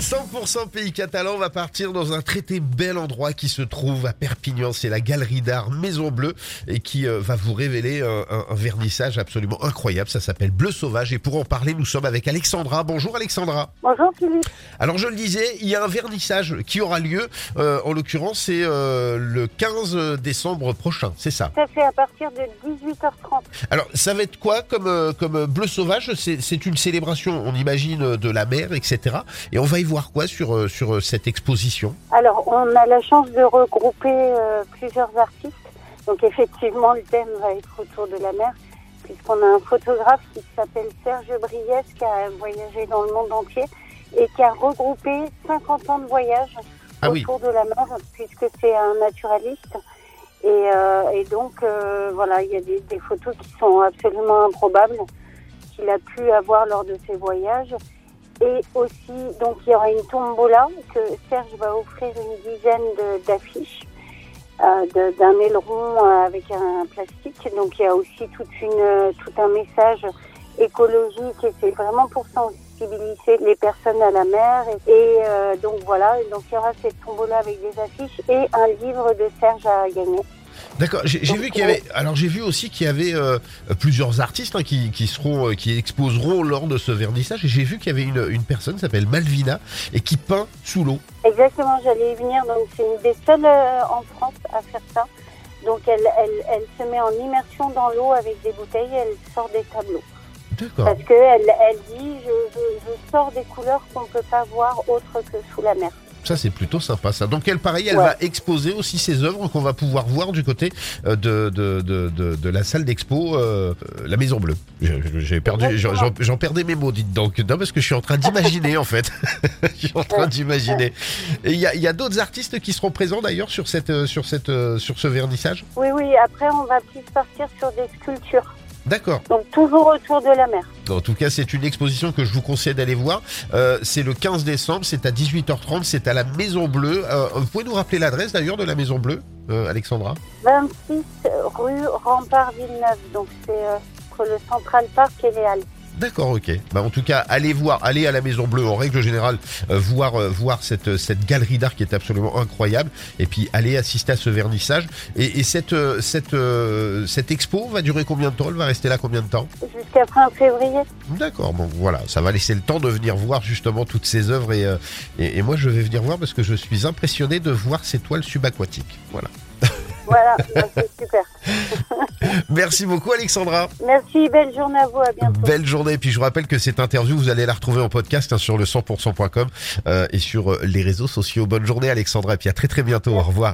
100% pays catalan, on va partir dans un traité bel endroit qui se trouve à Perpignan. C'est la galerie d'art Maison Bleue et qui euh, va vous révéler un, un- un vernissage absolument incroyable. Ça s'appelle Bleu Sauvage et pour en parler, nous sommes avec Alexandra. Bonjour Alexandra. Bonjour Philippe. Alors je le disais, il y a un vernissage qui aura lieu. euh, en l'occurrence, c'est euh, le 15 décembre prochain. C'est ça? Ça fait à partir de 18h30. Alors ça va être quoi comme euh, comme Bleu Sauvage? C'est c'est une célébration, on imagine, euh, de la mer, etc. Et on va y voir quoi sur euh, sur euh, cette exposition? Alors, on a la chance de regrouper euh, plusieurs artistes. Donc, effectivement, le thème va être autour de la mer, puisqu'on a un photographe qui s'appelle Serge Briès, qui a voyagé dans le monde entier et qui a regroupé 50 ans de voyage Ah oui. autour de la mer, puisque c'est un naturaliste. Et, euh, et donc, euh, voilà, il y a des, des photos qui sont absolument improbables qu'il a pu avoir lors de ses voyages. Et aussi, donc, il y aura une tombola que Serge va offrir une dizaine d'affiches euh, d'un aileron euh, avec un plastique. Donc, il y a aussi toute une, euh, tout un message écologique et c'est vraiment pour sensibiliser les personnes à la mer. Et, donc, voilà, donc il y aura cette tombola avec des affiches et un livre de Serge à gagner. D'accord. J'ai j'ai vu qu'il y avait. Alors j'ai vu aussi qu'il y avait euh, plusieurs artistes hein, qui, qui seront, euh, qui exposeront lors de ce vernissage. Et j'ai vu qu'il y avait une, une personne qui s'appelle Malvina et qui peint sous l'eau. Exactement, j'allais y venir. Donc, c'est une des seules euh, en France à faire ça. Donc, elle, elle, elle se met en immersion dans l'eau avec des bouteilles et elle sort des tableaux. D'accord. Parce qu'elle elle dit je, je, je sors des couleurs qu'on ne peut pas voir autre que sous la mer. Ça c'est plutôt sympa. Ça. Donc elle, pareil, elle Ouais. va exposer aussi ses œuvres qu'on va pouvoir voir du côté euh, de, de, de, de, de la salle d'expo, euh, euh, la Maison Bleue. J'ai perdu, j'en- perdais mes mots, dites donc. Non, parce que je suis en train d'imaginer en fait. je suis en train d'imaginer. Et il y a, y a d'autres artistes qui seront présents d'ailleurs sur cette, sur cette, sur ce vernissage? Oui, oui, après, on va plus partir sur des sculptures. D'accord. Donc, toujours autour de la mer. En tout cas, c'est une exposition que je vous conseille d'aller voir. Euh, c'est le 15 décembre, c'est à 18h30, c'est à la Maison Bleue. Euh, vous pouvez nous rappeler l'adresse d'ailleurs de la Maison Bleue, euh, Alexandra? 26 rue Rempart Villeneuve. Donc, c'est euh, entre le Central Park et les Halles. D'accord, ok. Bah, en tout cas, allez voir, allez à la Maison Bleue en règle générale, euh, voir euh, voir cette cette galerie d'art qui est absolument incroyable, et puis allez assister à ce vernissage. Et, et cette euh, cette euh, cette expo va durer combien de temps? Elle va rester là combien de temps? Jusqu'à fin février. D'accord, bon voilà, ça va laisser le temps de venir voir justement toutes ces œuvres et, euh, et, et moi je vais venir voir parce que je suis impressionné de voir ces toiles subaquatiques. Voilà. Voilà, c'est super. Merci beaucoup Alexandra. Merci, belle journée à vous, à bientôt. Belle journée. Et puis je vous rappelle que cette interview, vous allez la retrouver en podcast hein, sur le 100%.com euh, et sur euh, les réseaux sociaux. Bonne journée Alexandra et puis à très très bientôt. Au revoir.